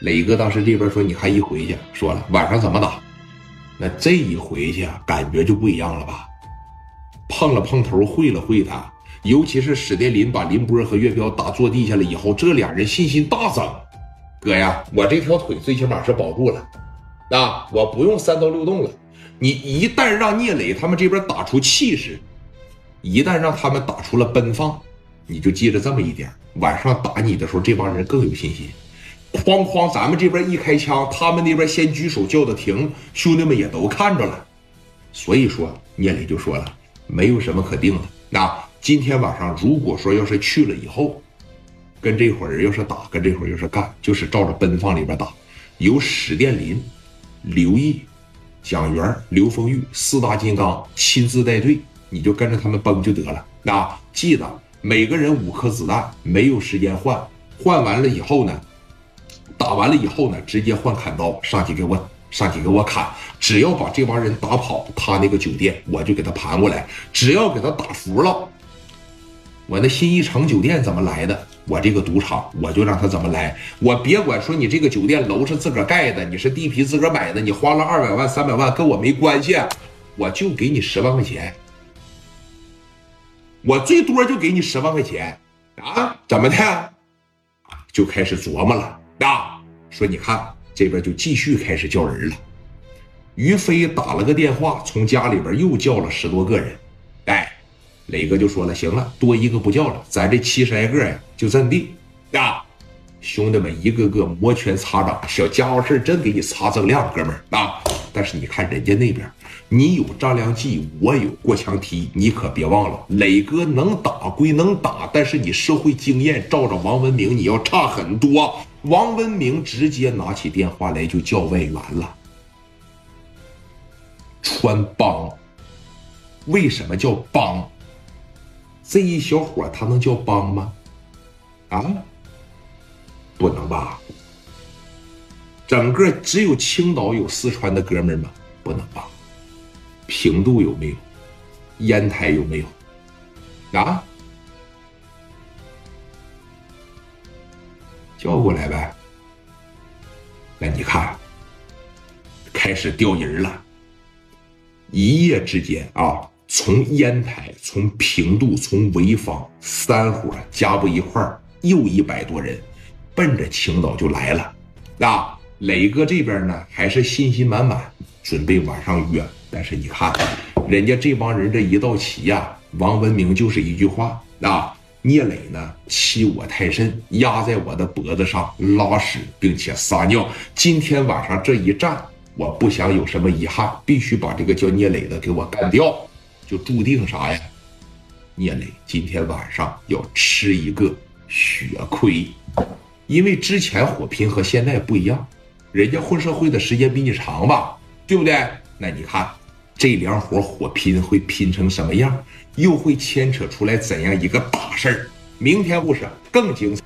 磊哥当时这边说：“你看一回去，说了晚上怎么打？那这一回去啊，感觉就不一样了吧？碰了碰头，会了会他，尤其是史殿林把林波和岳彪打坐地下了以后，这俩人信心大增。哥呀，我这条腿最起码是保住了，啊，我不用三刀六洞了。你一旦让聂磊他们这边打出气势，一旦让他们打出了奔放，你就记着这么一点：晚上打你的时候，这帮人更有信心。”哐哐，咱们这边一开枪，他们那边先举手叫的停，兄弟们也都看着了。所以说，聂磊就说了，没有什么可定的。那今天晚上如果说要是去了以后，跟这伙人要是打，跟这伙人要是干，就是照着奔放里边打。由史殿林、刘毅、蒋元、刘丰玉四大金刚亲自带队，你就跟着他们崩就得了。那记得每个人五颗子弹，没有时间换，换完了以后呢？打完了以后呢，直接换砍刀上去给我上去给我砍，只要把这帮人打跑，他那个酒店我就给他盘过来，只要给他打服了，我那新一城酒店怎么来的，我这个赌场我就让他怎么来，我别管说你这个酒店楼是自个儿盖的，你是地皮自个儿买的，你花了二百万三百万跟我没关系，我就给你十万块钱，我最多就给你十万块钱。啊，怎么的？就开始琢磨了。啊，说你看这边就继续开始叫人了。于飞打了个电话，从家里边又叫了十多个人。哎，磊哥就说了，行了，多一个不叫了，咱这七十来个呀就这么地。啊，兄弟们一个个摩拳擦掌，小家伙事真给你擦锃亮，哥们儿啊。但是你看人家那边，你有张良计，我有过墙梯，你可别忘了，磊哥能打归能打，但是你社会经验照着王文明你要差很多。王文明直接拿起电话来就叫外援了。穿帮，为什么叫帮？这一小伙他能叫帮吗？啊，不能吧？整个只有青岛有四川的哥们吗？不能吧？平度有没有？烟台有没有？啊？叫过来呗。那你看，开始调人了。一夜之间啊，从烟台、从平度、从潍坊，三伙加不一块儿，又一百多人，奔着青岛就来了。啊，磊哥这边呢，还是信心满满，准备晚上约。但是你看，人家这帮人这一到齐呀，王文明就是一句话啊。聂磊呢，欺我太甚，压在我的脖子上拉屎，并且撒尿。今天晚上这一战，我不想有什么遗憾，必须把这个叫聂磊的给我干掉，就注定啥呀？聂磊今天晚上要吃一个血亏，因为之前火拼和现在不一样，人家混社会的时间比你长吧，对不对？那你看这两伙火拼会拼成什么样？又会牵扯出来怎样一个大事儿？明天故事更精彩。